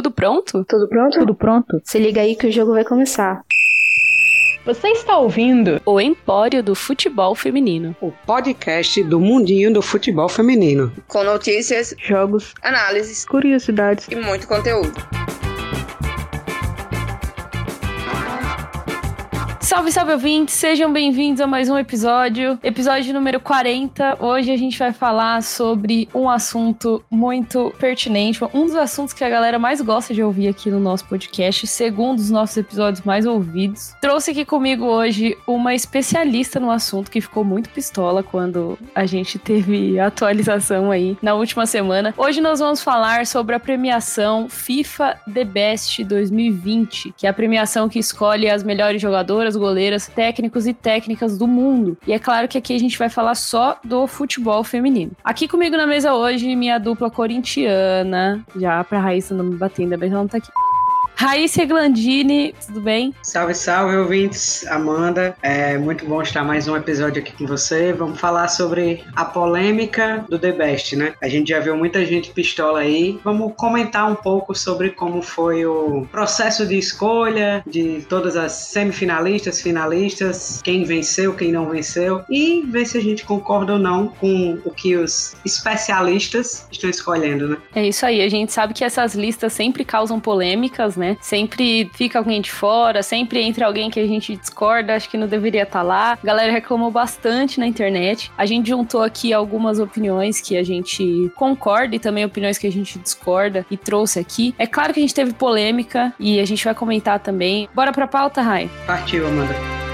Tudo pronto? Tudo pronto? Tudo pronto? Se liga aí que o jogo vai começar. Você está ouvindo o Empório do Futebol Feminino, o podcast do mundinho do futebol feminino, com notícias, jogos, análises, curiosidades e muito conteúdo. Salve, salve ouvintes, sejam bem-vindos a mais um episódio, episódio número 40. Hoje a gente vai falar sobre um assunto muito pertinente, um dos assuntos que a galera mais gosta de ouvir aqui no nosso podcast, segundo os nossos episódios mais ouvidos. Trouxe aqui comigo hoje uma especialista no assunto que ficou muito pistola quando a gente teve atualização aí na última semana. Hoje nós vamos falar sobre a premiação FIFA The Best 2020, que é a premiação que escolhe as melhores jogadoras, goleiras, técnicos e técnicas do mundo. E é claro que aqui a gente vai falar só do futebol feminino. Aqui comigo na mesa hoje, minha dupla corintiana, já pra Raíssa não me bater, ainda ela não tá aqui. Raíssa Glandini, tudo bem? Salve, salve, ouvintes. Amanda, é muito bom estar mais um episódio aqui com você. Vamos falar sobre a polêmica do The Best, né? A gente já viu muita gente pistola aí. Vamos comentar um pouco sobre como foi o processo de escolha de todas as semifinalistas, finalistas, quem venceu, quem não venceu e ver se a gente concorda ou não com o que os especialistas estão escolhendo, né? É isso aí. A gente sabe que essas listas sempre causam polêmicas, né? Sempre fica alguém de fora, sempre entra alguém que a gente discorda, acho que não deveria estar tá lá. A galera reclamou bastante na internet. A gente juntou aqui algumas opiniões que a gente concorda e também opiniões que a gente discorda e trouxe aqui. É claro que a gente teve polêmica e a gente vai comentar também. Bora pra pauta, Rai? Partiu, Amanda.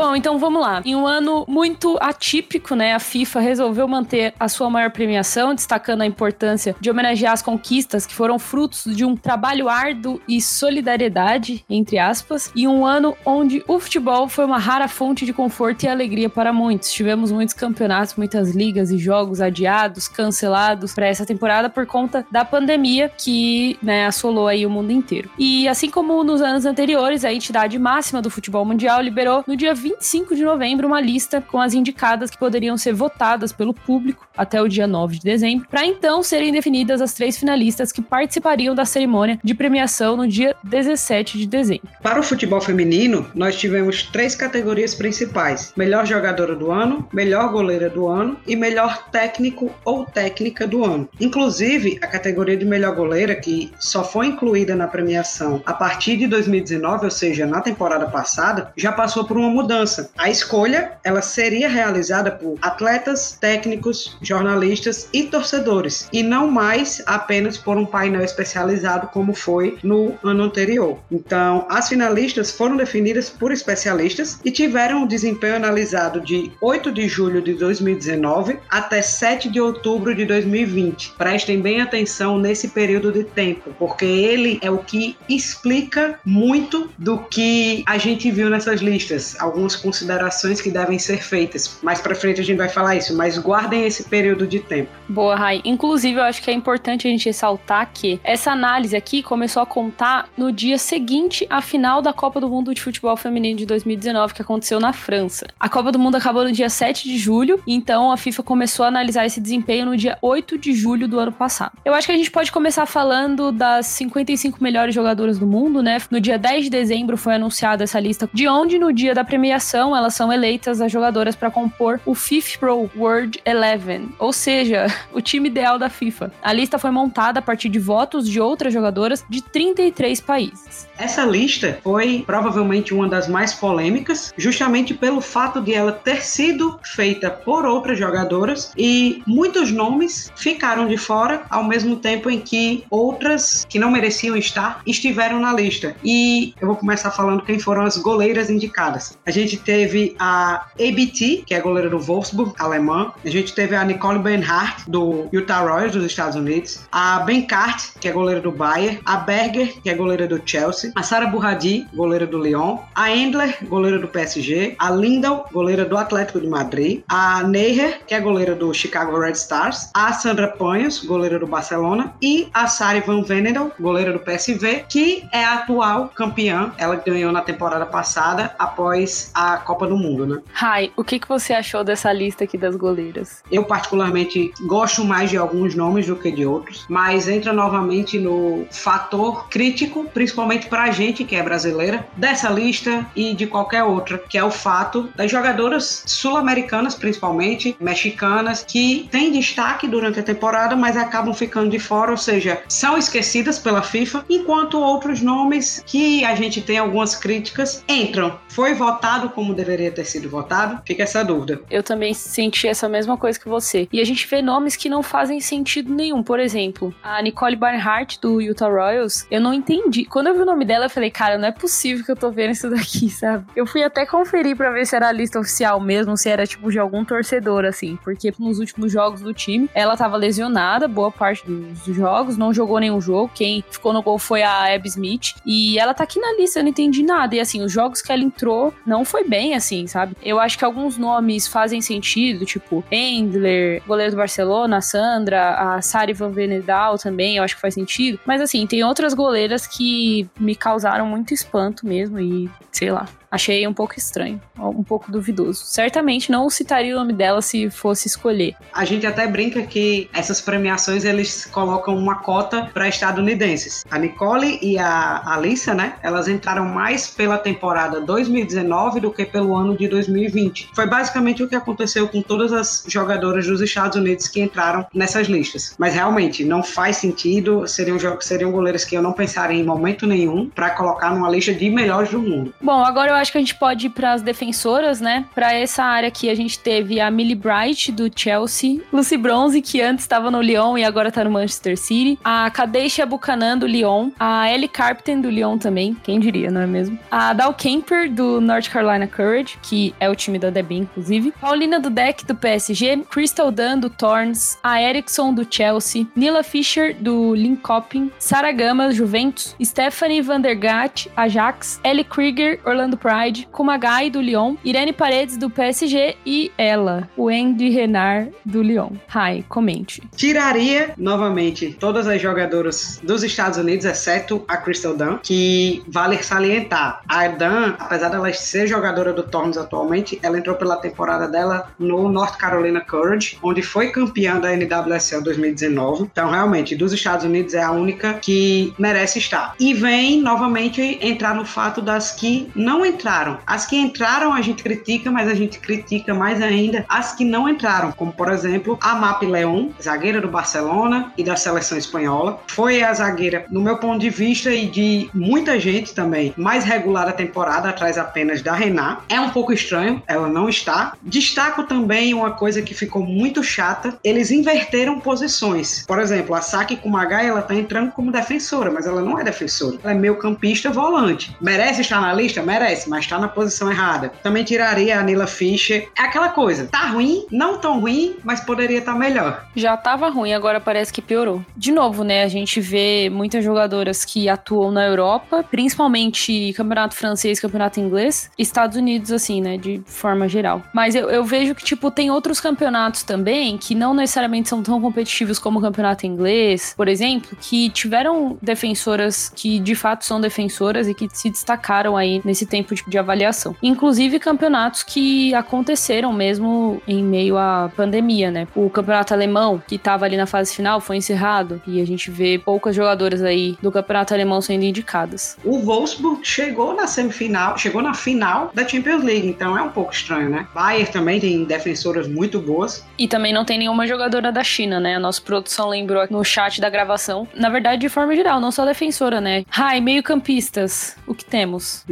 Bom, então vamos lá. Em um ano muito atípico, né, a FIFA resolveu manter a sua maior premiação, destacando a importância de homenagear as conquistas que foram frutos de um trabalho árduo e solidariedade, entre aspas, e um ano onde o futebol foi uma rara fonte de conforto e alegria para muitos. Tivemos muitos campeonatos, muitas ligas e jogos adiados, cancelados para essa temporada por conta da pandemia que, né, assolou aí o mundo inteiro. E assim como nos anos anteriores, a entidade máxima do futebol mundial liberou no dia 20 25 de novembro uma lista com as indicadas que poderiam ser votadas pelo público até o dia 9 de dezembro, para então serem definidas as três finalistas que participariam da cerimônia de premiação no dia 17 de dezembro. Para o futebol feminino, nós tivemos três categorias principais: melhor jogadora do ano, melhor goleira do ano e melhor técnico ou técnica do ano. Inclusive, a categoria de melhor goleira, que só foi incluída na premiação a partir de 2019, ou seja, na temporada passada, já passou por uma mudança A escolha ela seria realizada por atletas, técnicos, jornalistas e torcedores, e não mais apenas por um painel especializado como foi no ano anterior. Então, as finalistas foram definidas por especialistas e tiveram um desempenho analisado de 8 de julho de 2019 até 7 de outubro de 2020. Prestem bem atenção nesse período de tempo, porque ele é o que explica muito do que a gente viu nessas listas. Alguns algumas considerações que devem ser feitas. Mais para frente a gente vai falar isso, mas guardem esse período de tempo. Boa, Rai. Inclusive, eu acho que é importante a gente ressaltar que essa análise aqui começou a contar no dia seguinte à final da Copa do Mundo de Futebol Feminino de 2019, que aconteceu na França. A Copa do Mundo acabou no dia 7 de julho, então a FIFA começou a analisar esse desempenho no dia 8 de julho do ano passado. Eu acho que a gente pode começar falando das 55 melhores jogadoras do mundo, né? No dia 10 de dezembro foi anunciada essa lista, de onde no dia da premiação premiação, elas são eleitas as jogadoras para compor o FIFA Pro World Eleven, ou seja, o time ideal da FIFA. A lista foi montada a partir de votos de outras jogadoras de 33 países. Essa lista foi provavelmente uma das mais polêmicas, justamente pelo fato de ela ter sido feita por outras jogadoras e muitos nomes ficaram de fora, ao mesmo tempo em que outras que não mereciam estar estiveram na lista. E eu vou começar falando quem foram as goleiras indicadas. A gente gente teve a ABT, que é goleira do Wolfsburg, alemã. A gente teve a Nicole Benhart, do Utah Royals, dos Estados Unidos. A Benkart, que é goleira do Bayern. A Berger, que é goleira do Chelsea. A Sara Burradi, goleira do Lyon. A Endler, goleira do PSG. A Lindau, goleira do Atlético de Madrid. A Neiher, que é goleira do Chicago Red Stars. A Sandra Panhos, goleira do Barcelona. E a Sari Van Venendel, goleira do PSV, que é a atual campeã. Ela ganhou na temporada passada após a Copa do Mundo, né? Rai, o que, que você achou dessa lista aqui das goleiras? Eu, particularmente, gosto mais de alguns nomes do que de outros, mas entra novamente no fator crítico, principalmente pra gente que é brasileira, dessa lista e de qualquer outra, que é o fato das jogadoras sul-americanas, principalmente, mexicanas, que têm destaque durante a temporada, mas acabam ficando de fora, ou seja, são esquecidas pela FIFA, enquanto outros nomes que a gente tem algumas críticas entram. Foi votado como deveria ter sido votado? Fica essa dúvida. Eu também senti essa mesma coisa que você. E a gente vê nomes que não fazem sentido nenhum. Por exemplo, a Nicole Barnhart do Utah Royals, eu não entendi. Quando eu vi o nome dela, eu falei, cara, não é possível que eu tô vendo isso daqui, sabe? Eu fui até conferir para ver se era a lista oficial mesmo, se era tipo de algum torcedor, assim. Porque nos últimos jogos do time, ela tava lesionada, boa parte dos jogos, não jogou nenhum jogo. Quem ficou no gol foi a Abby Smith. E ela tá aqui na lista, eu não entendi nada. E assim, os jogos que ela entrou não foi bem, assim, sabe? Eu acho que alguns nomes fazem sentido, tipo Endler, goleiro do Barcelona, a Sandra, a Sari Van Venedal também, eu acho que faz sentido. Mas assim, tem outras goleiras que me causaram muito espanto mesmo e sei lá. Achei um pouco estranho, um pouco duvidoso. Certamente não citaria o nome dela se fosse escolher. A gente até brinca que essas premiações eles colocam uma cota para estadunidenses. A Nicole e a Alissa, né? Elas entraram mais pela temporada 2019 do que pelo ano de 2020. Foi basicamente o que aconteceu com todas as jogadoras dos Estados Unidos que entraram nessas listas. Mas realmente não faz sentido, seriam seriam goleiros que eu não pensaria em momento nenhum para colocar numa lista de melhores do mundo. Bom, agora eu acho que a gente pode ir para as defensoras, né? Para essa área aqui a gente teve a Millie Bright do Chelsea, Lucy Bronze que antes estava no Lyon e agora tá no Manchester City, a Kadeisha Buchanan do Lyon, a Ellie Carpenter do Lyon também, quem diria, não é mesmo? A Dal Kemper do North Carolina Courage, que é o time da Debbie inclusive, Paulina do Deck do PSG, Crystal Dunn do Thorns, a Erickson do Chelsea, Nila Fischer do Linköping, Sarah Gama Juventus, Stephanie Van der Gat Ajax, Ellie Krieger Orlando Pride, Kumagai do Lyon, Irene Paredes do PSG e ela, Wendy Renard do Lyon. Rai, comente. Tiraria novamente todas as jogadoras dos Estados Unidos, exceto a Crystal Dunn, que vale salientar. A Dunn, apesar dela ser jogadora do Torns atualmente, ela entrou pela temporada dela no North Carolina Courage, onde foi campeã da NWSL 2019. Então, realmente, dos Estados Unidos é a única que merece estar. E vem novamente entrar no fato das que não entraram. As que entraram a gente critica, mas a gente critica mais ainda as que não entraram, como por exemplo a Map Leon, zagueira do Barcelona e da seleção espanhola. Foi a zagueira, no meu ponto de vista e de muita gente também, mais regular da temporada, atrás apenas da Renat. É um pouco estranho, ela não está. Destaco também uma coisa que ficou muito chata: eles inverteram posições. Por exemplo, a Saki Kumagai, ela tá entrando como defensora, mas ela não é defensora. Ela é meio campista volante. Merece estar na lista? Merece, mas está na posição errada. Também tiraria a Nila Fischer. É aquela coisa, tá ruim, não tão ruim, mas poderia estar tá melhor. Já tava ruim, agora parece que piorou. De novo, né, a gente vê muitas jogadoras que atuam na Europa, principalmente campeonato francês, campeonato inglês, Estados Unidos, assim, né, de forma geral. Mas eu, eu vejo que, tipo, tem outros campeonatos também que não necessariamente são tão competitivos como o campeonato inglês, por exemplo, que tiveram defensoras que de fato são defensoras e que se destacaram aí nesse tempo de, de avaliação. Inclusive campeonatos que aconteceram mesmo em meio à pandemia, né? O campeonato alemão, que estava ali na fase final, foi encerrado e a gente vê poucas jogadoras aí do campeonato alemão sendo indicadas. O Wolfsburg chegou na semifinal, chegou na final da Champions League, então é um pouco estranho, né? Bayern também tem defensoras muito boas. E também não tem nenhuma jogadora da China, né? A nossa produção lembrou no chat da gravação. Na verdade, de forma geral, não só defensora, né? Rai, meio-campistas, o que temos?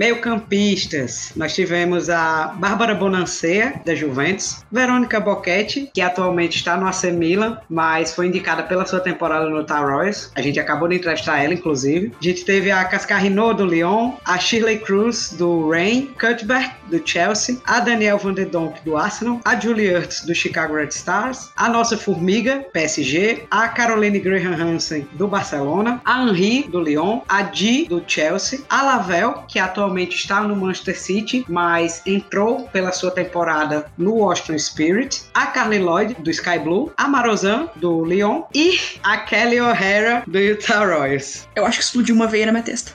Nós tivemos a Bárbara Bonancea, da Juventus, Verônica Boquete, que atualmente está no AC Milan, mas foi indicada pela sua temporada no Tar Royals. A gente acabou de entrevistar ela, inclusive. A gente teve a Cascarino, do Lyon, a Shirley Cruz, do Rain, Cuthbert, do Chelsea, a Danielle Van der Donk, do Arsenal, a Julie Ertz, do Chicago Red Stars, a nossa Formiga, PSG, a Caroline Graham Hansen, do Barcelona, a Henri, do Lyon, a Di, do Chelsea, a Lavelle, que atualmente está no Manchester City, mas entrou pela sua temporada no Washington Spirit, a Carly Lloyd, do Sky Blue, a Marozan, do Lyon, e a Kelly O'Hara, do Utah Royals. Eu acho que explodiu uma veia na minha testa.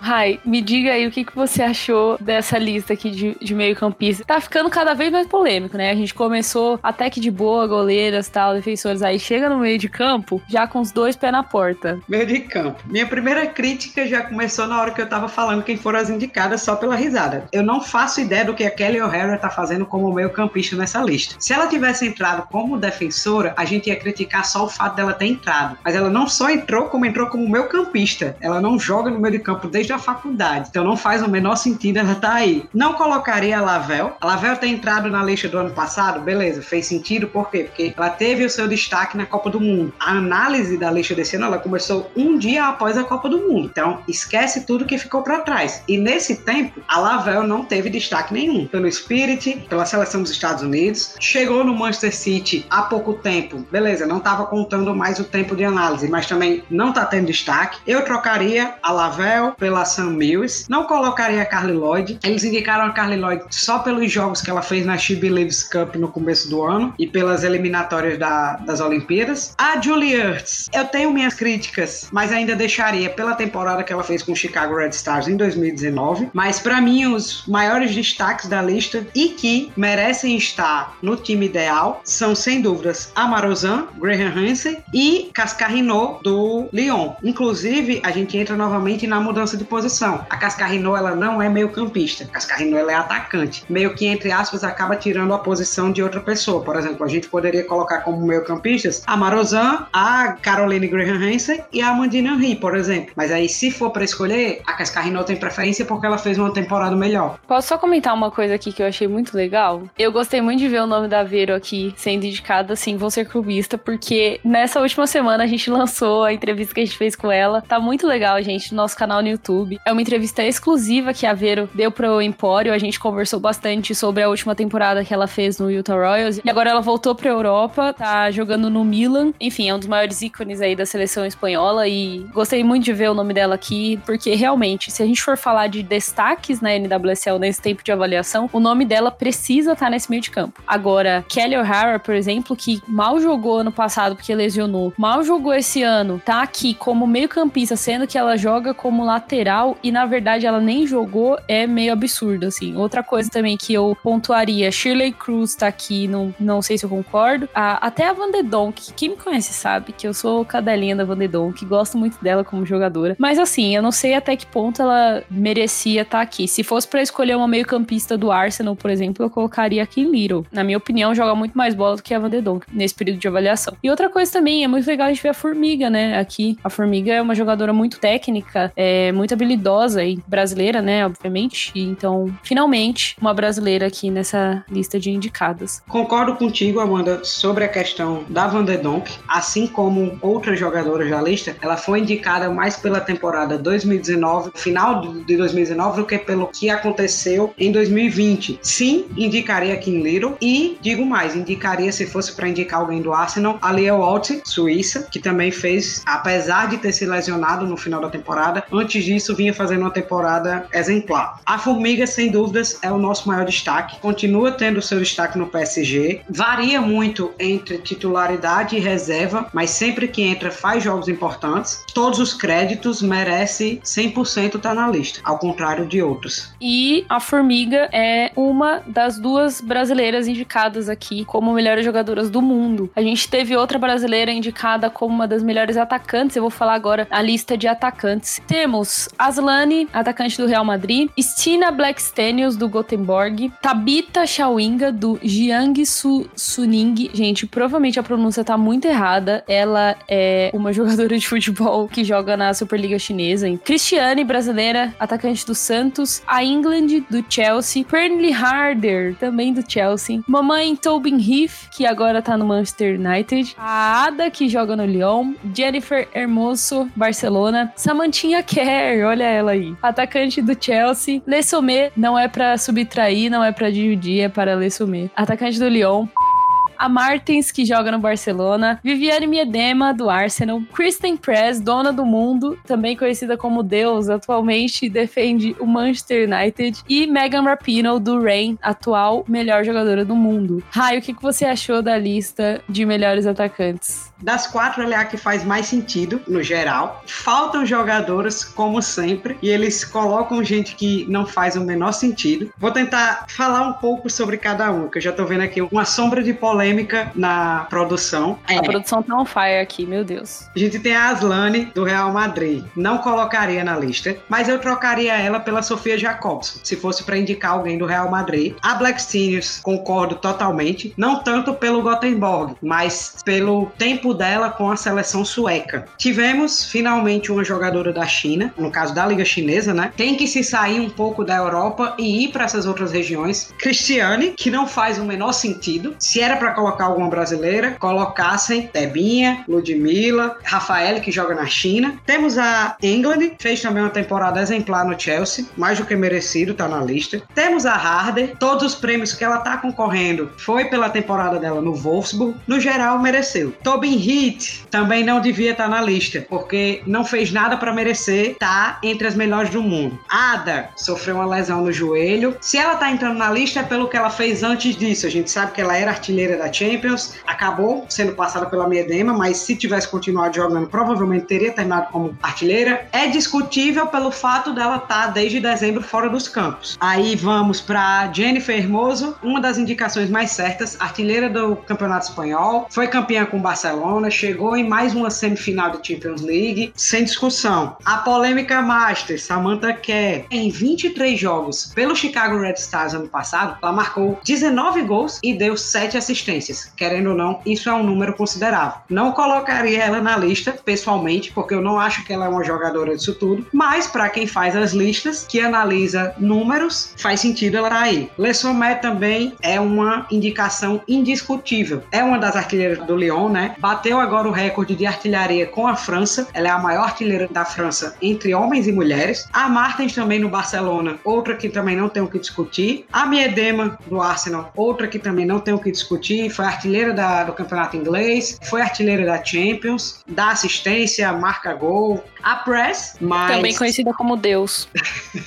Rai, me diga aí o que, que você achou dessa lista aqui de, de meio-campista. Tá ficando cada vez mais polêmico, né? A gente começou até que de boa, goleiras, tal, defensores. Aí chega no meio de campo, já com os dois pés na porta. Meio de campo. Minha primeira crítica já começou na hora que eu tava falando quem foram as indicadas só pela risada. Eu não faço ideia do que a Kelly O'Hara tá fazendo como meio-campista nessa lista. Se ela tivesse entrado como defensora, a gente ia criticar só o fato dela ter entrado. Mas ela não só entrou, como entrou como meio-campista. Ela não joga no meio de campo desde a faculdade. Então não faz o menor sentido ela tá aí. Não colocaria a Lavelle. A Lavelle ter entrado na lista do ano passado, beleza, fez sentido, por quê? Porque ela teve o seu destaque na Copa do Mundo. A análise da lista desse ano, ela começou um dia após a Copa do Mundo. Então, esquece tudo que ficou para trás. E nesse tempo, a Lavelle não teve destaque nenhum. Pelo Spirit, pela seleção dos Estados Unidos, chegou no Manchester City há pouco tempo. Beleza, não estava contando mais o tempo de análise, mas também não tá tendo destaque. Eu trocaria a Lavelle pela Sam Mills. Não colocaria a Carly Lloyd. Eles indicaram a Carly Lloyd só pelos jogos que ela fez na She Believes Cup no começo do ano e pelas eliminatórias da, das Olimpíadas. A Julie Ertz, eu tenho minhas críticas, mas ainda deixaria pela temporada que ela fez com o Chicago Red Stars em 2019. Mas para mim, os maiores destaques da lista e que merecem estar no time ideal são, sem dúvidas, a Marozan, Graham Hansen e Cascarino do Lyon. Inclusive, a gente entra novamente na mudança de posição. A Cascarino, ela não é meio campista. A Cascarino, ela é atacante. Meio que, entre aspas, acaba tirando a posição de outra pessoa. Por exemplo, a gente poderia colocar como meio campistas a Marozan, a Caroline Graham Hansen e a Amandine Henry, por exemplo. Mas aí, se for para escolher, a Cascarino tem preferência porque ela fez uma temporada melhor. Posso só comentar uma coisa aqui que eu achei muito legal? Eu gostei muito de ver o nome da Vero aqui sendo indicada, assim, vou ser clubista, porque nessa última semana a gente lançou a entrevista que a gente fez com ela. Tá muito legal, gente, no nosso canal no YouTube. É uma entrevista exclusiva que a Vero deu pro Empório. A gente conversou bastante sobre a última temporada que ela fez no Utah Royals. E agora ela voltou pra Europa, tá jogando no Milan. Enfim, é um dos maiores ícones aí da seleção espanhola. E gostei muito de ver o nome dela aqui, porque realmente, se a gente for falar de destaques na NWSL nesse tempo de avaliação, o nome dela precisa estar tá nesse meio de campo. Agora, Kelly O'Hara, por exemplo, que mal jogou ano passado porque lesionou, mal jogou esse ano, tá aqui como meio-campista, sendo que ela joga como lateral e na verdade ela nem jogou, é meio absurdo, assim. Outra coisa também que eu pontuaria, Shirley Cruz tá aqui, não, não sei se eu concordo. Ah, até a Van de Donk, quem me conhece sabe que eu sou cadelinha da Van de Donk, gosto muito dela como jogadora. Mas assim, eu não sei até que ponto ela merecia estar tá aqui. Se fosse para escolher uma meio-campista do Arsenal, por exemplo, eu colocaria aqui Little. Na minha opinião, joga muito mais bola do que a Van de Donk nesse período de avaliação. E outra coisa também, é muito legal a gente ver a Formiga, né? Aqui, a Formiga é uma jogadora muito técnica, é muito habilidosa e brasileira, né? Obviamente. Então, finalmente, uma brasileira aqui nessa lista de indicadas. Concordo contigo, Amanda, sobre a questão da Van de. Assim como outras jogadoras da lista, ela foi indicada mais pela temporada 2019, final de 2019, do que pelo que aconteceu em 2020. Sim, indicaria Kim Little e digo mais, indicaria se fosse para indicar alguém do Arsenal, a Walt, Suíça, que também fez, apesar de ter se lesionado no final da temporada, antes disso vinha fazendo uma temporada exemplar. A Formiga, sem dúvidas, é o nosso maior destaque, continua tendo seu destaque no PSG, varia muito entre titularidade e reserva, mas sempre que entra faz jogos importantes. Todos os créditos merece 100% estar tá na lista, ao contrário de outros. E a Formiga é uma das duas brasileiras indicadas aqui como melhores jogadoras do mundo. A gente teve outra brasileira indicada como uma das melhores atacantes. Eu vou falar agora a lista de atacantes. Temos Aslane, atacante do Real Madrid, Stina Blackstenius do Gothenburg, Tabita Chawinga do Jiangsu Suning. Gente, provavelmente a pronúncia tá muito errada. Ela é uma jogadora de futebol que joga na Superliga Chinesa. Cristiane, brasileira, atacante do Santos, a England do Chelsea, Pernley Harder, também do Chelsea, mamãe Tobin Heath, que agora tá no Manchester United, a Ada, que joga no Lyon, Jennifer Hermoso, Barcelona, Samantinha Kerr, olha ela aí, atacante do Chelsea, Le Sommet, não é para subtrair, não é para dividir, é para Le Sommet, atacante do Lyon, a Martins, que joga no Barcelona, Viviane Miedema, do Arsenal, Kristen Press, dona do mundo, também conhecida como Deus, atualmente defende o Manchester United, e Megan Rapinoe, do Rain, atual melhor jogadora do mundo. Raio, o que você achou da lista de melhores atacantes? Das quatro, ela é a que faz mais sentido, no geral. Faltam jogadoras, como sempre, e eles colocam gente que não faz o menor sentido. Vou tentar falar um pouco sobre cada um, que eu já tô vendo aqui uma sombra de polêmica na produção. A é. produção tá on fire aqui, meu Deus. A gente tem a Aslane, do Real Madrid. Não colocaria na lista, mas eu trocaria ela pela Sofia Jacobson, se fosse para indicar alguém do Real Madrid. A Black Seniors, concordo totalmente. Não tanto pelo Gothenburg, mas pelo tempo dela com a seleção sueca. Tivemos finalmente uma jogadora da China, no caso da Liga Chinesa, né? Tem que se sair um pouco da Europa e ir para essas outras regiões. Cristiane, que não faz o menor sentido. Se era para colocar alguma brasileira, colocassem Debinha, Ludmilla, Rafael, que joga na China. Temos a England, fez também uma temporada exemplar no Chelsea, mais do que merecido, tá na lista. Temos a Harder, todos os prêmios que ela tá concorrendo foi pela temporada dela no Wolfsburg. No geral, mereceu. Tobin Heath também não devia estar tá na lista, porque não fez nada para merecer tá entre as melhores do mundo. Ada sofreu uma lesão no joelho. Se ela tá entrando na lista é pelo que ela fez antes disso. A gente sabe que ela era artilheira da Champions, acabou sendo passada pela Miedema, mas se tivesse continuado jogando, provavelmente teria terminado como artilheira. É discutível pelo fato dela estar tá desde dezembro fora dos campos. Aí vamos para Jennifer Hermoso, uma das indicações mais certas, artilheira do Campeonato Espanhol, foi campeã com o Barcelona, chegou em mais uma semifinal da Champions League, sem discussão. A polêmica Master, Samantha Kerr, em 23 jogos pelo Chicago Red Stars ano passado, ela marcou 19 gols e deu 7 assistências. Querendo ou não, isso é um número considerável. Não colocaria ela na lista, pessoalmente, porque eu não acho que ela é uma jogadora disso tudo, mas para quem faz as listas, que analisa números, faz sentido ela estar tá aí. Sommet também é uma indicação indiscutível. É uma das artilheiras do Lyon, né? Bateu agora o recorde de artilharia com a França. Ela é a maior artilheira da França entre homens e mulheres. A Martens também no Barcelona, outra que também não tem o que discutir. A Miedema do Arsenal, outra que também não tem o que discutir. Foi artilheira da, do campeonato inglês, foi artilheira da Champions, dá assistência, marca gol. A Press, mas... Também conhecida como Deus.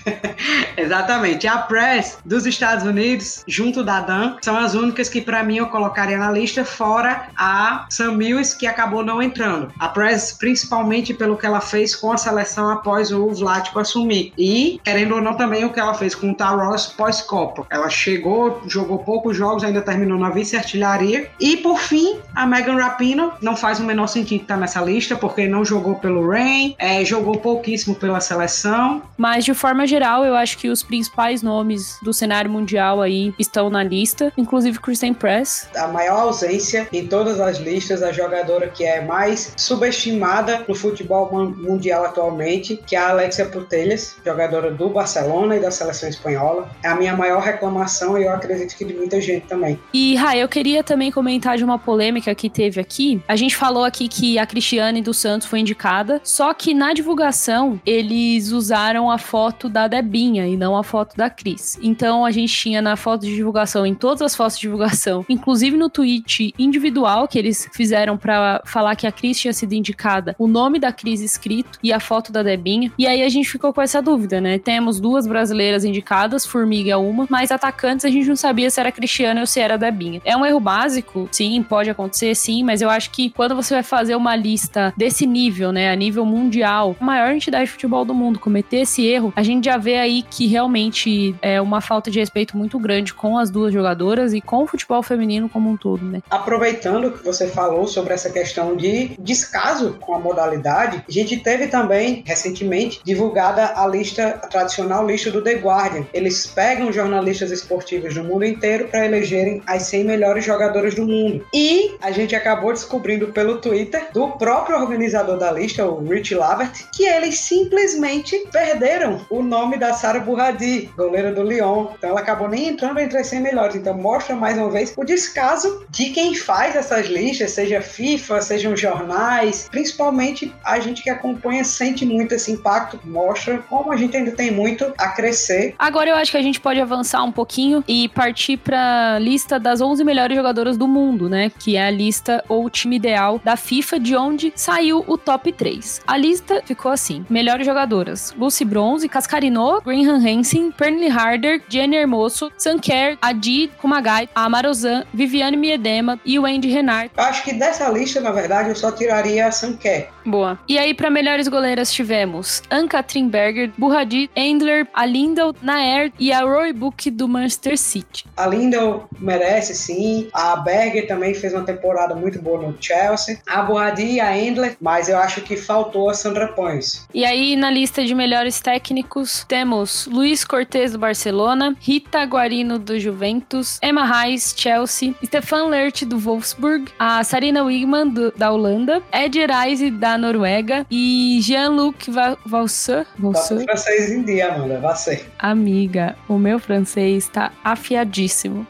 Exatamente. A Press dos Estados Unidos, junto da Dan, são as únicas que para mim eu colocaria na lista, fora a Sam Mills, que acabou não entrando. A Press, principalmente pelo que ela fez com a seleção após o Vlático assumir. E, querendo ou não, também o que ela fez com o Taros pós-Copa. Ela chegou, jogou poucos jogos, ainda terminou na vice-artilharia. E, por fim, a Megan Rapino, não faz o menor sentido estar nessa lista, porque não jogou pelo Rain, é, jogou pouquíssimo pela seleção. Mas, de forma geral, eu acho que os principais nomes do cenário mundial aí estão na lista, inclusive Kristen Press. A maior ausência em todas as listas, a jogadora que é mais subestimada no futebol mundial atualmente, que é a Alexia Putellas, jogadora do Barcelona e da seleção espanhola. É a minha maior reclamação e eu acredito que de muita gente também. E, Rai, eu queria também comentar de uma polêmica que teve aqui. A gente falou aqui que a Cristiane dos Santos foi indicada, só que na divulgação eles usaram a foto da Debinha e não a foto da Cris. Então a gente tinha na foto de divulgação, em todas as fotos de divulgação, inclusive no tweet individual que eles fizeram para falar que a Cris tinha sido indicada, o nome da Cris escrito e a foto da Debinha. E aí a gente ficou com essa dúvida, né? Temos duas brasileiras indicadas, Formiga uma, mas atacantes a gente não sabia se era Cristiano ou se era Debinha. É um erro básico, sim, pode acontecer, sim, mas eu acho que quando você vai fazer uma lista desse nível, né, a nível mundial, a maior entidade de futebol do mundo cometer esse erro, a gente já vê aí que realmente é uma falta de respeito muito grande com as duas jogadoras e com o futebol feminino como um todo, né? Aproveitando que você falou sobre essa questão de descaso com a modalidade, a gente teve também recentemente divulgada a lista a tradicional lista do The Guardian. Eles pegam jornalistas esportivos do mundo inteiro para elegerem as 100 melhores jogadoras do mundo. E a gente acabou descobrindo pelo Twitter do próprio organizador da lista, o Rich Lavert, que eles simplesmente perderam o nome da Sara Burradi, goleira do Lyon. Então ela acabou nem entrando entre as 100 melhores. Então mostra mais uma vez o descaso de quem faz essas listas, seja FIFA, sejam jornais, principalmente a gente que acompanha sente muito esse impacto, mostra como a gente ainda tem muito a crescer. Agora eu acho que a gente pode avançar um pouquinho e partir para lista das 11 melhores jogadoras do mundo, né? Que é a lista ou o time ideal da FIFA, de onde saiu o top 3. A lista ficou assim: melhores jogadoras: Lucy Bronze, Cascarino, Greenham Hansen, Pernille Harder, Jenny Hermoso, Sanker, Adi Kumagai, Amarozan, Viviane Miedema e Wendy Renard. Acho que dessa lista, na verdade, eu só tiraria a Sanker. Boa. E aí, para melhores goleiras, tivemos Ann-Katrin Berger, Burradi, Endler, a Lindell, Naer e a Roy Book do Manchester City. A Lindell merece, sim. A Berger também fez uma temporada muito boa no Chelsea. A Burradi e a Endler, mas eu acho que faltou a Sandra Pons. E aí, na lista de melhores técnicos, temos Luiz Cortez do Barcelona, Rita Guarino do Juventus, Emma Reis, Chelsea, Stefan Lert do Wolfsburg, a Sarina Wigman do, da Holanda, Ed Reise da Noruega e Jean-Luc Valseur. Valseur? francês em dia, Amanda, você. Amiga, o meu francês tá afiadíssimo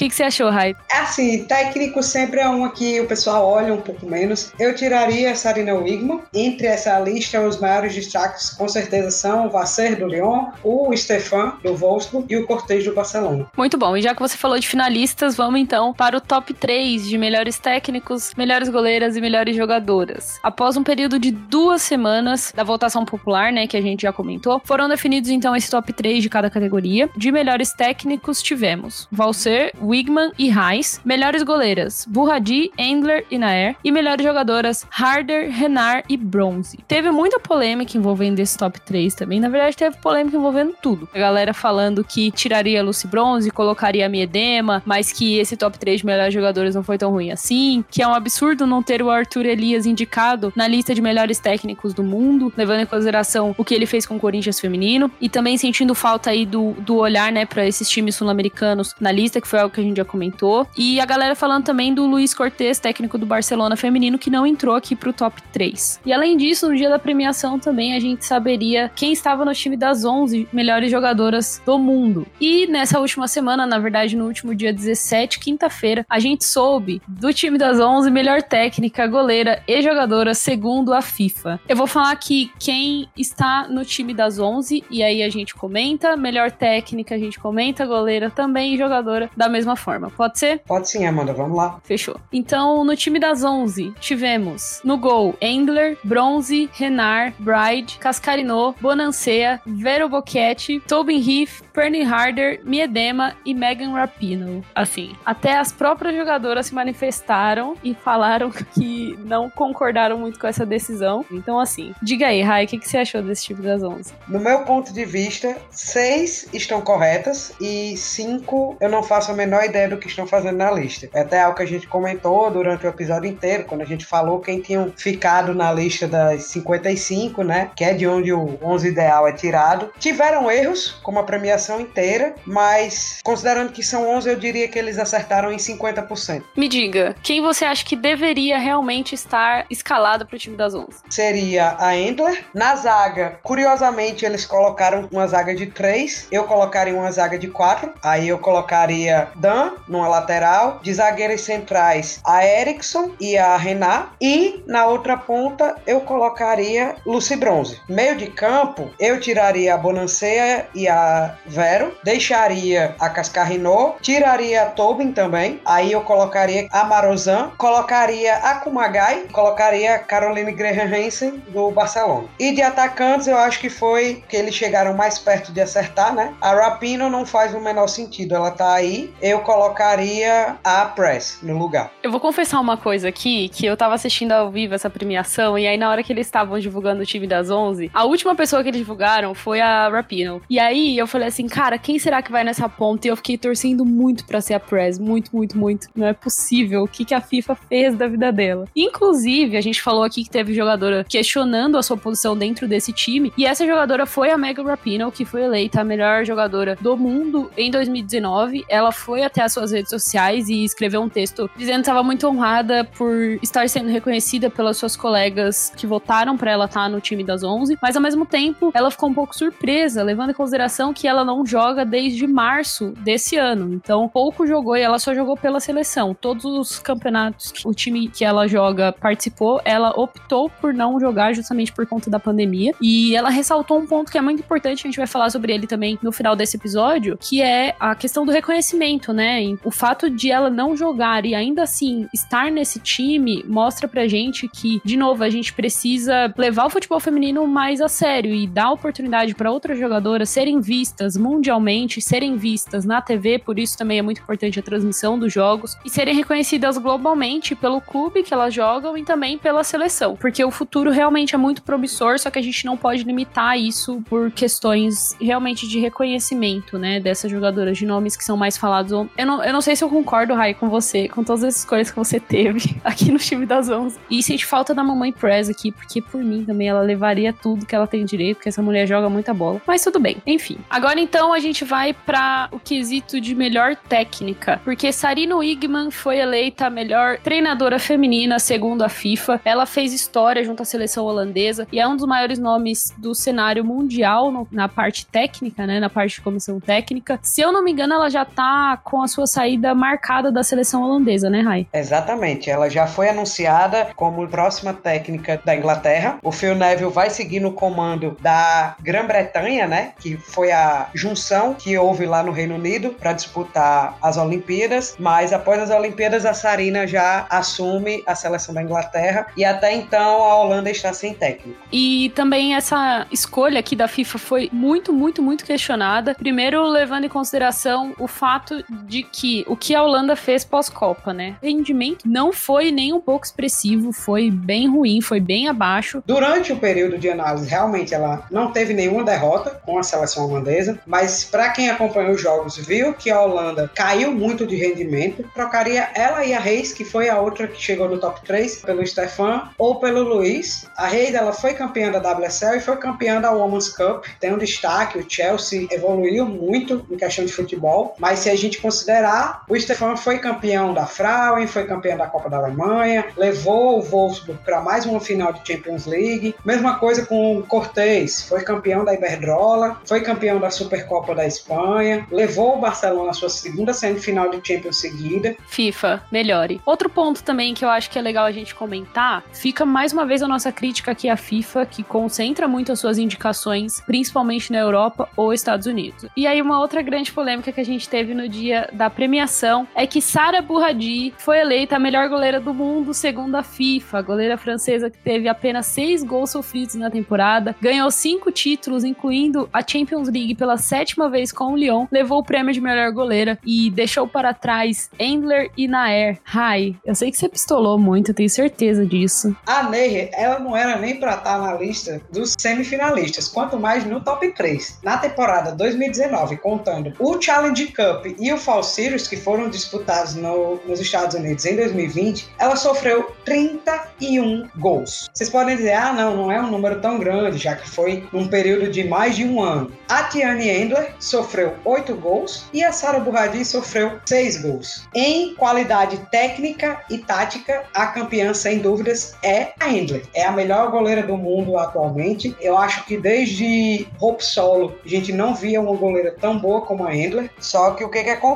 que, que você achou, Rai? É assim, técnico sempre é uma que o pessoal olha um pouco menos. Eu tiraria a Sarina Wigman. Entre essa lista, os maiores destaques com certeza são o Vasser do Lyon, o Stefan do Wolfsburg e o Cortez do Barcelona. Muito bom. E já que você falou de finalistas, vamos então para o top 3 de melhores técnicos, melhores goleiras e melhores jogadoras. Após um período de duas semanas da votação popular, né, que a gente já comentou, foram definidos então esse top 3 de cada categoria. De melhores técnicos tivemos Valser, Wigman e Reis. Melhores goleiras, Burradi, Endler e Nair. E melhores jogadoras, Harder, Renar e Bronze. Teve muita polêmica envolvendo esse top 3 também. Na verdade, teve polêmica envolvendo tudo. A galera falando que tiraria Lucy Bronze, colocaria a Miedema, mas que esse top 3 de melhores jogadores não foi tão ruim assim. Que é um absurdo não ter o Arthur Elias indicado na lista de melhores técnicos do mundo, levando em consideração o que ele fez com o Corinthians feminino. E também sentindo falta aí do, do olhar, né, para esses times sul-americanos na lista, que foi algo que que a gente já comentou. E a galera falando também do Luiz Cortes, técnico do Barcelona feminino, que não entrou aqui pro top 3. E além disso, no dia da premiação também a gente saberia quem estava no time das 11 melhores jogadoras do mundo. E nessa última semana, na verdade, no último dia 17, quinta-feira, a gente soube do time das 11 melhor técnica, goleira e jogadora segundo a FIFA. Eu vou falar aqui quem está no time das 11 e aí a gente comenta, melhor técnica a gente comenta, goleira também e jogadora da mesma mesma forma. Pode ser? Pode sim, Amanda. Vamos lá. Fechou. Então, no time das 11, tivemos no gol Endler, Bronze, Renar, Bride, Cascarino, Bonancea, Vero Bocchetti, Tobin Heath, Perny Harder, Miedema e Megan Rapino. Assim, até as próprias jogadoras se manifestaram e falaram que não concordaram muito com essa decisão. Então, assim, diga aí, Rai, o que, que você achou desse time das 11? No meu ponto de vista, seis estão corretas e cinco eu não faço a menor menor ideia do que estão fazendo na lista. É até algo que a gente comentou durante o episódio inteiro, quando a gente falou quem tinham ficado na lista das 55, né? Que é de onde o 11 ideal é tirado. Tiveram erros, como a premiação inteira, mas considerando que são 11, eu diria que eles acertaram em 50%. Me diga, quem você acha que deveria realmente estar escalado para o time das 11? Seria a Endler. Na zaga, curiosamente, eles colocaram uma zaga de 3, eu colocaria uma zaga de 4. Aí eu colocaria Dan numa lateral, de zagueiras centrais a Erickson e a Renat, e na outra ponta eu colocaria Lucy Bronze. Meio de campo, eu tiraria a Bonancea e a Vero, deixaria a Cascarrinô, tiraria a Tobin também, aí eu colocaria a Marozan, colocaria a Kumagai, colocaria a Caroline Graham Hansen do Barcelona. E de atacantes eu acho que foi que eles chegaram mais perto de acertar, né? A Rapino não faz o menor sentido, ela tá aí. Eu eu colocaria a Press no lugar. Eu vou confessar uma coisa aqui, que eu tava assistindo ao vivo essa premiação, e aí na hora que eles estavam divulgando o time das 11, a última pessoa que eles divulgaram foi a Rapino. E aí eu falei assim, cara, quem será que vai nessa ponta? E eu fiquei torcendo muito pra ser a Press, muito, muito, muito. Não é possível. O que, que a FIFA fez da vida dela? Inclusive, a gente falou aqui que teve jogadora questionando a sua posição dentro desse time, e essa jogadora foi a Megan Rapino, que foi eleita a melhor jogadora do mundo em 2019. Ela foi até as suas redes sociais e escreveu um texto dizendo que estava muito honrada por estar sendo reconhecida pelas suas colegas que votaram para ela estar no time das 11, mas ao mesmo tempo ela ficou um pouco surpresa, levando em consideração que ela não joga desde março desse ano. Então, pouco jogou e ela só jogou pela seleção. Todos os campeonatos, o time que ela joga participou, ela optou por não jogar justamente por conta da pandemia. E ela ressaltou um ponto que é muito importante, a gente vai falar sobre ele também no final desse episódio, que é a questão do reconhecimento momento, né? O fato de ela não jogar e ainda assim estar nesse time mostra pra gente que, de novo, a gente precisa levar o futebol feminino mais a sério e dar oportunidade para outras jogadoras serem vistas mundialmente, serem vistas na TV, por isso também é muito importante a transmissão dos jogos e serem reconhecidas globalmente pelo clube que elas jogam e também pela seleção, porque o futuro realmente é muito promissor, só que a gente não pode limitar isso por questões realmente de reconhecimento, né, dessas jogadoras de nomes que são mais falados. Eu não, eu não sei se eu concordo, Rai, com você, com todas as escolhas que você teve aqui no time das 11. E sente falta da mamãe Press aqui, porque por mim também ela levaria tudo que ela tem direito, porque essa mulher joga muita bola. Mas tudo bem, enfim. Agora então a gente vai para o quesito de melhor técnica, porque Sarino Igman foi eleita a melhor treinadora feminina segundo a FIFA. Ela fez história junto à seleção holandesa e é um dos maiores nomes do cenário mundial no, na parte técnica, né, na parte de comissão técnica. Se eu não me engano, ela já tá com a sua saída marcada da seleção holandesa, né, Rai? Exatamente. Ela já foi anunciada como próxima técnica da Inglaterra. O Phil Neville vai seguir no comando da Grã-Bretanha, né, que foi a junção que houve lá no Reino Unido para disputar as Olimpíadas, mas após as Olimpíadas a Sarina já assume a seleção da Inglaterra e até então a Holanda está sem técnico. E também essa escolha aqui da FIFA foi muito, muito, muito questionada. Primeiro, levando em consideração o fato de que o que a Holanda fez pós-Copa, né? O rendimento não foi nem um pouco expressivo, foi bem ruim, foi bem abaixo. Durante o período de análise, realmente ela não teve nenhuma derrota com a seleção holandesa, mas para quem acompanhou os jogos viu que a Holanda caiu muito de rendimento, trocaria ela e a Reis, que foi a outra que chegou no top 3, pelo Stefan ou pelo Luiz. A Reis ela foi campeã da WSL e foi campeã da Women's Cup. Tem um destaque, o Chelsea evoluiu muito em questão de futebol, mas se a gente considerar, o Stefan foi campeão da Frauen, foi campeão da Copa da Alemanha, levou o Wolfsburg para mais uma final de Champions League. Mesma coisa com o Cortez, foi campeão da Iberdrola, foi campeão da Supercopa da Espanha, levou o Barcelona à sua segunda semifinal de Champions seguida. FIFA, melhore. Outro ponto também que eu acho que é legal a gente comentar, fica mais uma vez a nossa crítica aqui à FIFA, que concentra muito as suas indicações, principalmente na Europa ou Estados Unidos. E aí uma outra grande polêmica que a gente teve no dia da premiação é que Sara Burradi foi eleita a melhor goleira do mundo segundo a FIFA, a goleira francesa que teve apenas seis gols sofridos na temporada, ganhou cinco títulos, incluindo a Champions League pela sétima vez com o Lyon, levou o prêmio de melhor goleira e deixou para trás Endler e Naer. Rai, eu sei que você pistolou muito, tenho certeza disso. A Neher, ela não era nem para estar na lista dos semifinalistas, quanto mais no top 3. Na temporada 2019, contando o Challenge Cup e o Fall Series, que foram disputados no, nos Estados Unidos em 2020, ela sofreu 31 gols. Vocês podem dizer, ah, não, não é um número tão grande, já que foi num período de mais de um ano. A Tiane Endler sofreu 8 gols e a Sara Burradi sofreu 6 gols. Em qualidade técnica e tática, a campeã, sem dúvidas, é a Endler. É a melhor goleira do mundo atualmente. Eu acho que desde Hope Solo a gente não via uma goleira tão boa como a Endler. Só que o que, que acontece?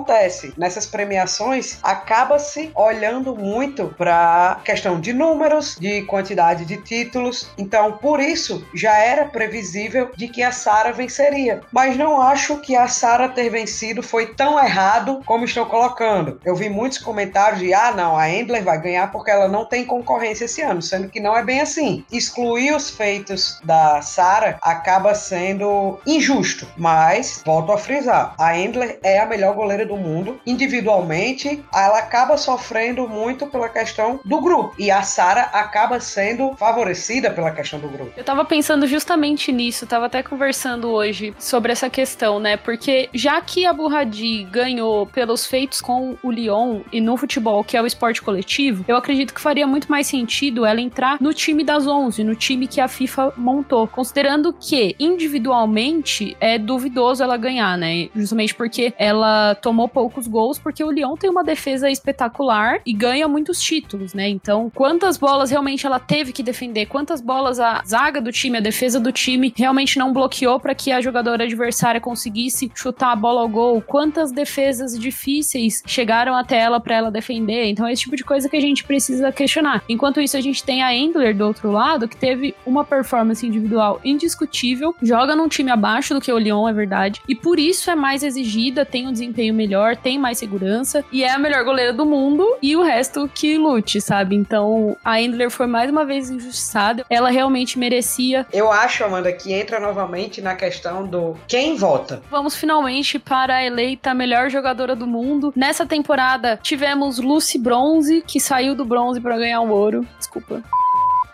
Nessas premiações, acaba-se olhando muito para questão de números, de quantidade de títulos. Então, por isso, já era previsível de que a Sara venceria. Mas não acho que a Sara ter vencido foi tão errado como estão colocando. Eu vi muitos comentários de ah, não, a Endler vai ganhar porque ela não tem concorrência esse ano, sendo que não é bem assim. Excluir os feitos da Sara acaba sendo injusto, mas volto a frisar, a Endler é a melhor goleira do mundo. Individualmente, ela acaba sofrendo muito pela questão do grupo e a Sara acaba sendo favorecida pela questão do grupo. Eu tava pensando justamente nisso, tava até conversando hoje sobre essa questão, né? Porque já que a Burradi ganhou pelos feitos com o Lyon e no futebol, que é o esporte coletivo, eu acredito que faria muito mais sentido ela entrar no time das 11, no time que a FIFA montou, considerando que individualmente é duvidoso ela ganhar, né? Justamente porque ela tomou poucos gols, porque o Lyon tem uma defesa espetacular e ganha muitos títulos, né? Então, quantas bolas realmente ela teve que defender, quantas bolas a zaga do time, a defesa do time realmente não bloqueou para que a jogadora adversária conseguisse chutar a bola ao gol, quantas defesas difíceis chegaram até ela para ela defender. Então, é esse tipo de coisa que a gente precisa questionar. Enquanto isso, a gente tem a Endler do outro lado, que teve uma performance individual indiscutível, joga num time abaixo do que o Lyon, é verdade, e por isso é mais exigida, tem um desempenho melhor, tem mais segurança e é a melhor goleira do mundo e o resto que lute, sabe? Então a Endler foi mais uma vez injustiçada. Ela realmente merecia. Eu acho, Amanda, que entra novamente na questão do quem vota. Vamos finalmente para a eleita melhor jogadora do mundo. Nessa temporada tivemos Lucy Bronze, que saiu do bronze para ganhar o ouro. Desculpa.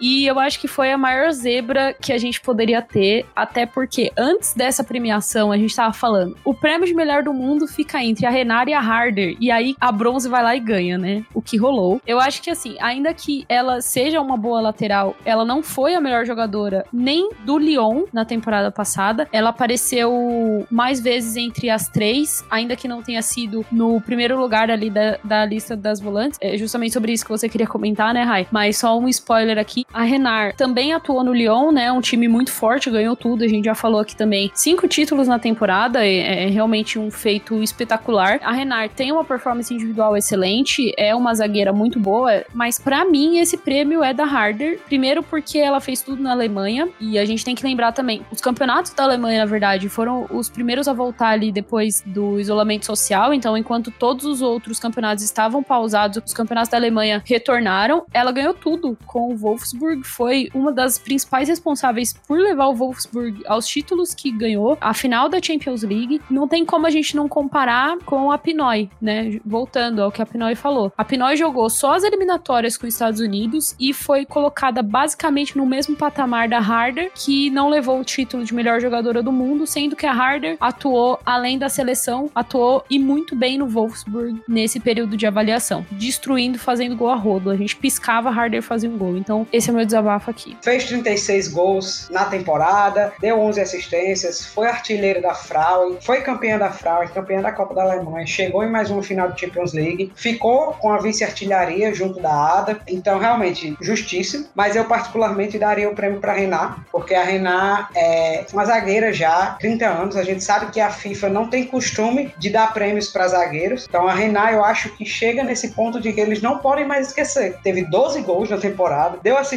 E eu acho que foi a maior zebra que a gente poderia ter, até porque antes dessa premiação a gente tava falando, o prêmio de melhor do mundo fica entre a Renata e a Harder, e aí a bronze vai lá e ganha, né? O que rolou. Eu acho que assim, ainda que ela seja uma boa lateral, ela não foi a melhor jogadora nem do Lyon na temporada passada. Ela apareceu mais vezes entre as três, ainda que não tenha sido no primeiro lugar ali da, da lista das volantes. É justamente sobre isso que você queria comentar, né, Rai? Mas só um spoiler aqui. A Renar também atuou no Lyon, né? Um time muito forte, ganhou tudo. A gente já falou aqui também. Cinco títulos na temporada, é, é realmente um feito espetacular. A Renar tem uma performance individual excelente, é uma zagueira muito boa, mas para mim esse prêmio é da Harder. Primeiro porque ela fez tudo na Alemanha e a gente tem que lembrar também, os campeonatos da Alemanha, na verdade, foram os primeiros a voltar ali depois do isolamento social. Então, enquanto todos os outros campeonatos estavam pausados, os campeonatos da Alemanha retornaram. Ela ganhou tudo com o Wolfsburg Wolfsburg foi uma das principais responsáveis por levar o Wolfsburg aos títulos que ganhou, a final da Champions League. Não tem como a gente não comparar com a Pinoy, né? Voltando ao que a Pinoy falou. A Pinoy jogou só as eliminatórias com os Estados Unidos e foi colocada basicamente no mesmo patamar da Harder, que não levou o título de melhor jogadora do mundo, sendo que a Harder atuou além da seleção, atuou e muito bem no Wolfsburg nesse período de avaliação, destruindo, fazendo gol a rodo. A gente piscava, a Harder fazia um gol. Então, esse é meu desabafo aqui. Fez 36 gols na temporada, deu 11 assistências, foi artilheiro da Frauen, foi campeã da Frauen, campeã da Copa da Alemanha, chegou em mais uma final de Champions League, ficou com a vice-artilharia junto da Ada. Então, realmente, justíssimo. Mas eu, particularmente, daria o prêmio para Renat, porque a Renat é uma zagueira já, 30 anos. A gente sabe que a FIFA não tem costume de dar prêmios para zagueiros. Então, a Renat, eu acho que chega nesse ponto de que eles não podem mais esquecer. Teve 12 gols na temporada, deu assistência,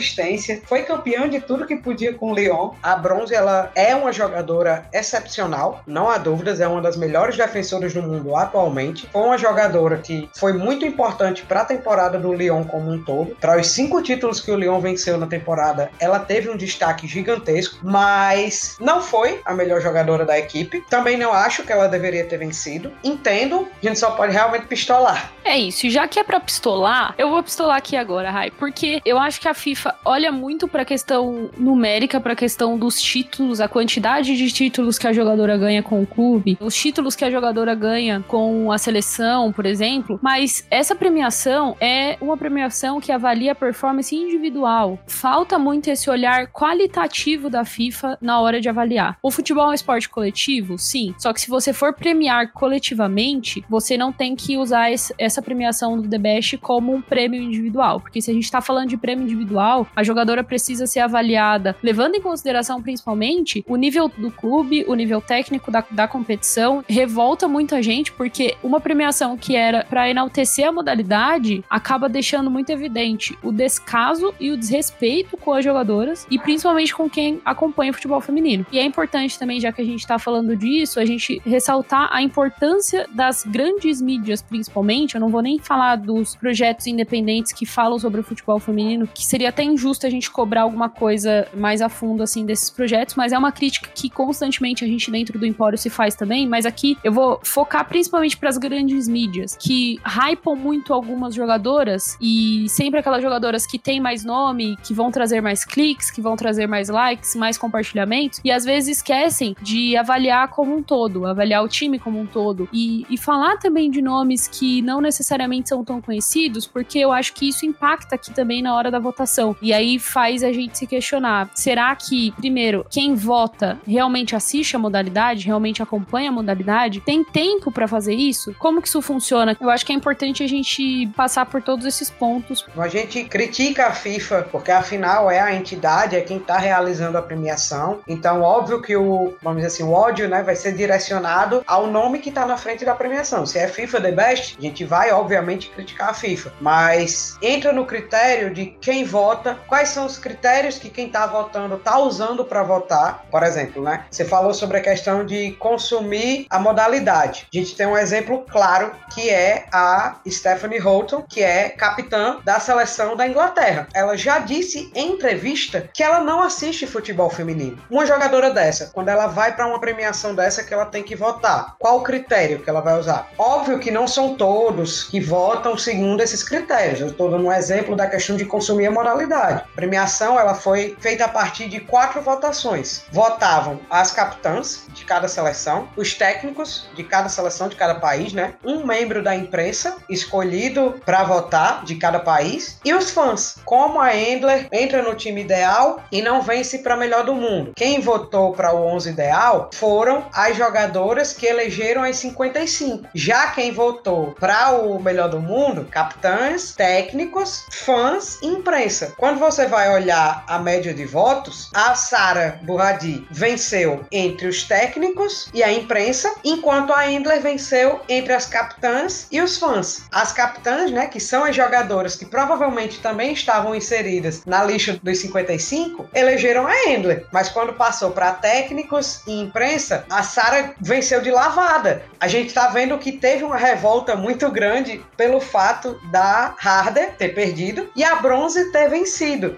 foi campeão de tudo que podia com o Lyon. A Bronze, ela é uma jogadora excepcional, não há dúvidas, é uma das melhores defensoras do mundo atualmente. Foi uma jogadora que foi muito importante para a temporada do Lyon como um todo. Para os cinco títulos que o Lyon venceu na temporada, ela teve um destaque gigantesco, mas não foi a melhor jogadora da equipe. Também não acho que ela deveria ter vencido. Entendo, a gente só pode realmente pistolar. É isso, já que é para pistolar, eu vou pistolar aqui agora, Rai, porque eu acho que a FIFA olha muito para a questão numérica, para a questão dos títulos, a quantidade de títulos que a jogadora ganha com o clube, os títulos que a jogadora ganha com a seleção, por exemplo. Mas essa premiação é uma premiação que avalia a performance individual. Falta muito esse olhar qualitativo da FIFA na hora de avaliar. O futebol é um esporte coletivo? Sim. Só que se você for premiar coletivamente, você não tem que usar essa premiação do The Best como um prêmio individual. Porque se a gente tá falando de prêmio individual, individual, a jogadora precisa ser avaliada, levando em consideração principalmente o nível do clube, o nível técnico da, da competição. Revolta muita gente porque uma premiação que era para enaltecer a modalidade acaba deixando muito evidente o descaso e o desrespeito com as jogadoras e principalmente com quem acompanha o futebol feminino. E é importante também, já que a gente está falando disso, a gente ressaltar a importância das grandes mídias, principalmente. Eu não vou nem falar dos projetos independentes que falam sobre o futebol feminino, que seria até injusto a gente cobrar alguma coisa mais a fundo, assim, desses projetos, mas é uma crítica que constantemente a gente dentro do Empório se faz também. Mas aqui eu vou focar principalmente para as grandes mídias, que hypam muito algumas jogadoras e sempre aquelas jogadoras que têm mais nome, que vão trazer mais cliques, que vão trazer mais likes, mais compartilhamentos, e às vezes esquecem de avaliar como um todo, avaliar o time como um todo e, e falar também de nomes que não necessariamente são tão conhecidos, porque eu acho que isso impacta aqui também na hora da votação e aí faz a gente se questionar: será que, primeiro, quem vota realmente assiste a modalidade, realmente acompanha a modalidade? Tem tempo para fazer isso? Como que isso funciona? Eu acho que é importante a gente passar por todos esses pontos. A gente critica a FIFA porque afinal é a entidade, é quem está realizando a premiação. Então, óbvio que o, vamos dizer assim, o ódio, né, vai ser direcionado ao nome que está na frente da premiação. Se é FIFA The Best, a gente vai obviamente criticar a FIFA, mas entra no critério de quem vota vota, quais são os critérios que quem está votando está usando para votar. Por exemplo, né? Você falou sobre a questão de consumir a modalidade. A gente tem um exemplo claro que é a Stephanie Houghton, que é capitã da seleção da Inglaterra. Ela já disse em entrevista que ela não assiste futebol feminino. Uma jogadora dessa, quando ela vai para uma premiação dessa, que ela tem que votar. Qual o critério que ela vai usar? Óbvio que não são todos que votam segundo esses critérios. Eu estou dando um exemplo da questão de consumir a A premiação ela foi feita a partir de quatro votações. Votavam as capitãs de cada seleção, os técnicos de cada seleção de cada país, né? Um membro da imprensa escolhido para votar de cada país e os fãs. Como a Endler entra no time ideal e não vence para melhor do mundo. Quem votou para o 11 ideal foram as jogadoras que elegeram as 55. Já quem votou para o melhor do mundo, capitães, técnicos, fãs e imprensa. Quando você vai olhar a média de votos, a Sara Burradi venceu entre os técnicos e a imprensa, enquanto a Endler venceu entre as capitãs e os fãs. As capitãs, né, que são as jogadoras que provavelmente também estavam inseridas na lista dos 55, elegeram a Endler. Mas quando passou para técnicos e imprensa, a Sara venceu de lavada. A gente está vendo que teve uma revolta muito grande pelo fato da Harder ter perdido e a Bronze ter vencido.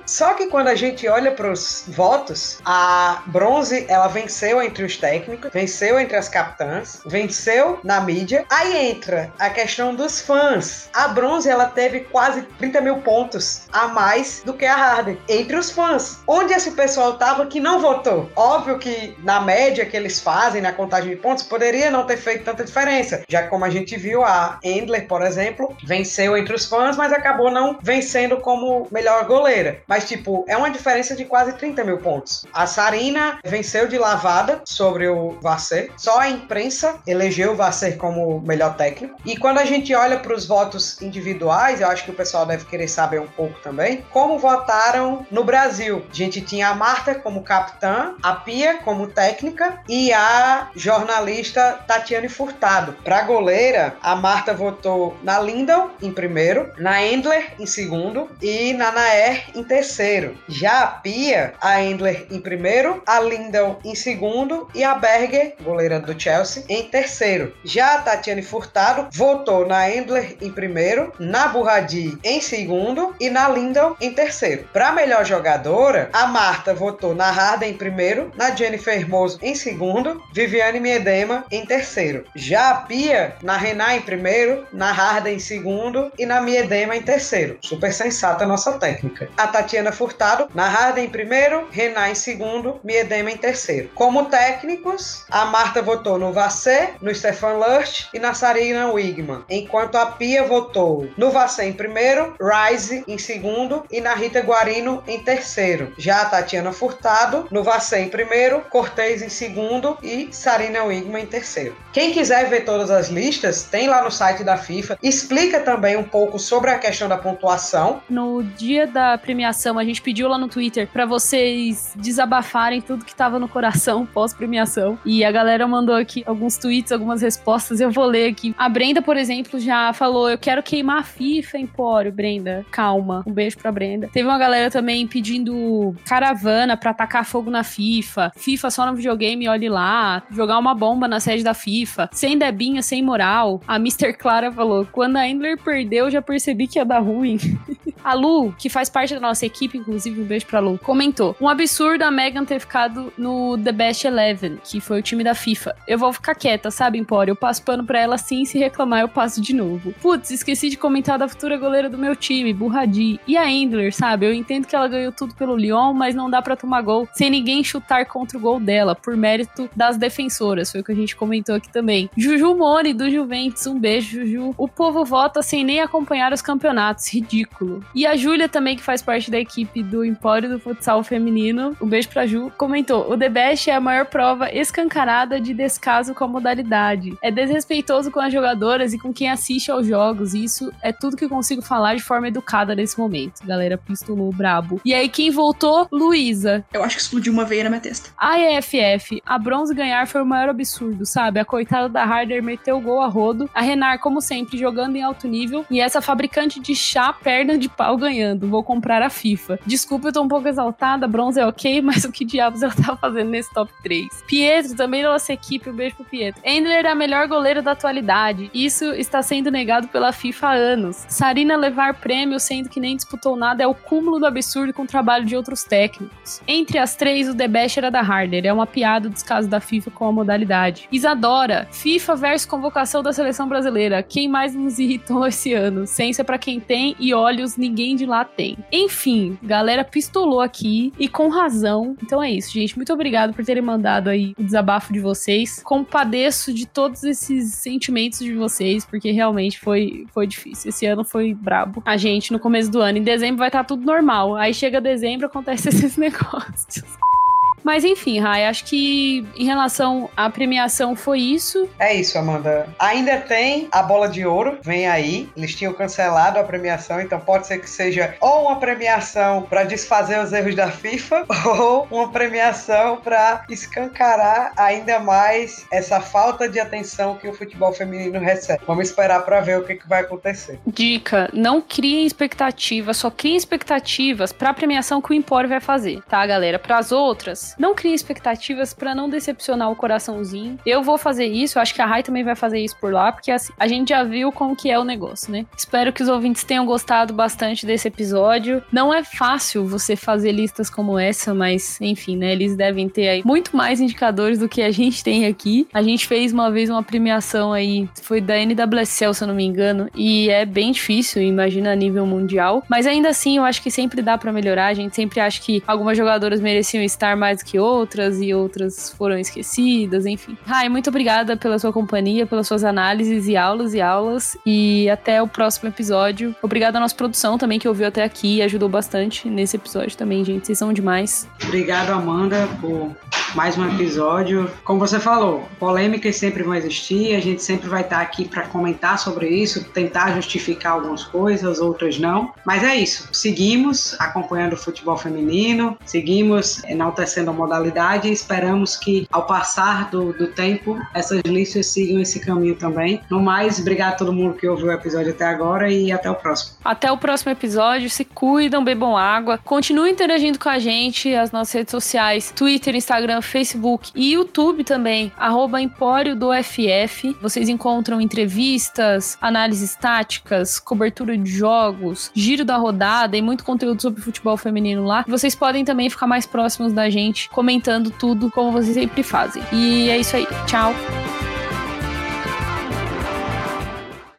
Só que quando a gente olha para os votos, a Bronze ela venceu entre os técnicos, venceu entre as capitãs, venceu na mídia. Aí entra a questão dos fãs. A Bronze ela teve quase 30 mil pontos a mais do que a Harder entre os fãs. Onde esse pessoal tava que não votou? Óbvio que na média que eles fazem na contagem de pontos poderia não ter feito tanta diferença, já como a gente viu a Endler, por exemplo, venceu entre os fãs, mas acabou não vencendo como melhor goleira. Mas tipo é uma diferença de quase 30 mil pontos. A Sarina venceu de lavada sobre o Vasser. Só a imprensa elegeu o Vasser como melhor técnico. E quando a gente olha para os votos individuais, eu acho que o pessoal deve querer saber um pouco também como votaram no Brasil. A gente tinha a Marta como capitã, a Pia como técnica e a jornalista Tatiane Furtado. Para goleira, a Marta votou na Lindau em primeiro, na Endler em segundo e na Naer em terceiro. Já a Pia, a Endler em primeiro, a Lindau em segundo e a Berger, goleira do Chelsea, em terceiro. Já a Tatiane Furtado votou na Endler em primeiro, na Burradi em segundo e na Lindau em terceiro. Para melhor jogadora, a Marta votou na Harden em primeiro, na Jennifer Hermoso em segundo, Viviane Miedema em terceiro. Já a Pia, na Renan em primeiro, na Harden em segundo e na Miedema em terceiro. Super sensata a nossa técnica. A Tatiana Furtado, na Harden em primeiro, Renan em segundo, Miedema em terceiro. Como técnicos, a Marta votou no Vassé, no Stefan Lurch e na Sarina Wigman, enquanto a Pia votou no Vassé em primeiro, Rise em segundo e na Rita Guarino em terceiro. Já a Tatiana Furtado no Vassé em primeiro, Cortez em segundo e Sarina Wigman em terceiro. Quem quiser ver todas as listas, tem lá no site da FIFA. Explica também um pouco sobre a questão da pontuação. No dia da premiação, a gente pediu lá no Twitter para vocês desabafarem tudo que tava no coração pós-premiação. E a galera mandou aqui alguns tweets, algumas respostas. Eu vou ler aqui. A Brenda, por exemplo, já falou: Eu quero queimar a FIFA, Empório. Brenda, calma. Um beijo pra Brenda. Teve uma galera também pedindo caravana pra atacar fogo na FIFA. FIFA só no videogame, olhe lá. Jogar uma bomba na sede da FIFA. Sem debinha, sem moral. A Mr. Clara falou: Quando a Endler perdeu, já percebi que ia dar ruim. a Lu, que faz parte da nossa equipe, inclusive, um beijo pra Lu, comentou: Um absurdo a Megan ter ficado no The Best Eleven, que foi o time da FIFA. Eu vou ficar quieta, sabe, Empório? Eu passo pano pra ela assim, se reclamar, eu passo de novo. Putz, esqueci de comentar da futura goleira do meu time, Burradi. E a Endler, sabe? Eu entendo que ela ganhou tudo pelo Lyon, mas não dá para tomar gol sem ninguém chutar contra o gol dela, por mérito das defensoras. Foi o que a gente comentou aqui também. Juju Mori, do Juventus, um beijo, Juju. O povo vota sem nem acompanhar os campeonatos, ridículo. E a Júlia também, que faz parte da equipe do Empório do Futsal Feminino, um beijo pra Ju, comentou: o The Best é a maior prova escancarada de descaso com a modalidade. É desrespeitoso com as jogadoras e com quem assiste aos jogos, e isso é tudo que eu consigo falar de forma educada nesse momento. Galera, pistolou brabo. E aí, quem voltou? Luísa. Eu acho que explodiu uma veia na minha testa. A EFF, a bronze ganhar foi o maior absurdo, sabe? A coitada da Harder meteu o gol a rodo. A Renar, como sempre, jogando em alto nível. E essa fabricante de chá, perna de pau FAO ganhando. Vou comprar a FIFA. Desculpa, eu tô um pouco exaltada. Bronze é ok, mas o que diabos ela tá fazendo nesse top 3? Pietro, também da nossa equipe. Um beijo pro Pietro. Endler é a melhor goleira da atualidade. Isso está sendo negado pela FIFA há anos. Sarina levar prêmio sendo que nem disputou nada é o cúmulo do absurdo com o trabalho de outros técnicos. Entre as três, o The Best era da Harder. É uma piada o descaso da FIFA com a modalidade. Isadora, FIFA versus convocação da seleção brasileira. Quem mais nos irritou esse ano? Ciência para quem tem e olhos ninguém de lá tem. Enfim, galera pistolou aqui e com razão. Então é isso, gente. Muito obrigado por terem mandado aí o desabafo de vocês. Compadeço de todos esses sentimentos de vocês, porque realmente foi, foi difícil. Esse ano foi brabo. A gente no começo do ano. Em dezembro vai estar tá tudo normal. Aí chega dezembro, acontece esses negócios. Mas enfim, Rai, acho que em relação à premiação foi isso. É isso, Amanda. Ainda tem a bola de ouro, vem aí. Eles tinham cancelado a premiação, então pode ser que seja ou uma premiação para desfazer os erros da FIFA ou uma premiação para escancarar ainda mais essa falta de atenção que o futebol feminino recebe. Vamos esperar para ver o que, que vai acontecer. Dica: não criem expectativas, só criem expectativas para a premiação que o Empório vai fazer, tá, galera? Para as outras, não crie expectativas para não decepcionar o coraçãozinho. Eu vou fazer isso, acho que a Rai também vai fazer isso por lá, porque assim, a gente já viu como que é o negócio, né? Espero que os ouvintes tenham gostado bastante desse episódio. Não é fácil você fazer listas como essa, mas enfim, né? Eles devem ter aí muito mais indicadores do que a gente tem aqui. A gente fez uma vez uma premiação aí, foi da NWSL, se eu não me engano, e é bem difícil, imagina a nível mundial. Mas ainda assim, eu acho que sempre dá para melhorar. A gente sempre acha que algumas jogadoras mereciam estar mais que outras e outras foram esquecidas, enfim. Rai, muito obrigada pela sua companhia, pelas suas análises e aulas e aulas. E até o próximo episódio. Obrigada à nossa produção também, que ouviu até aqui e ajudou bastante nesse episódio também, gente. Vocês são demais. Obrigado, Amanda, por mais um episódio. Como você falou, polêmicas sempre vão existir, a gente sempre vai estar aqui para comentar sobre isso, tentar justificar algumas coisas, outras não. Mas é isso, seguimos acompanhando o futebol feminino, seguimos enaltecendo modalidade e esperamos que, ao passar do, do tempo, essas listas sigam esse caminho também. No mais, obrigado a todo mundo que ouviu o episódio até agora e até o próximo. Até o próximo episódio, se cuidam, bebam água, continuem interagindo com a gente, as nossas redes sociais, Twitter, Instagram, Facebook e YouTube também, arroba Empório do FF. Vocês encontram entrevistas, análises táticas, cobertura de jogos, giro da rodada e muito conteúdo sobre futebol feminino lá. Vocês podem também ficar mais próximos da gente, comentando tudo como vocês sempre fazem. E é isso aí. Tchau!